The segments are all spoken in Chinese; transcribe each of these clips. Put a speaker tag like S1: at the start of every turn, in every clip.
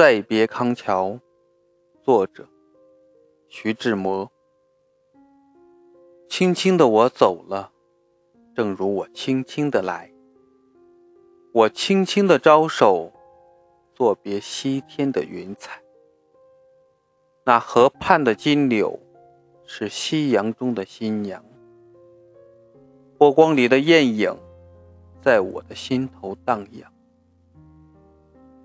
S1: 再别康桥，作者徐志摩。轻轻的我走了，正如我轻轻的来。我轻轻的招手，作别西天的云彩。那河畔的金柳，是夕阳中的新娘。波光里的艳影，在我的心头荡漾。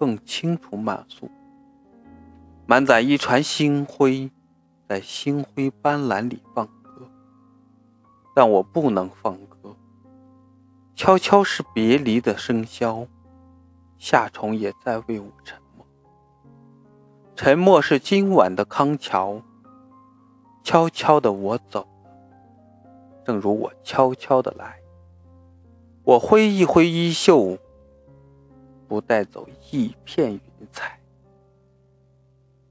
S1: 更清楚满速，满载一船星辉，在星辉斑斓里放歌。但我不能放歌，悄悄是别离的笙箫，夏虫也在为我沉默。沉默是今晚的康桥，悄悄的我走了，正如我悄悄的来。我挥一挥衣袖。不带走一片云彩。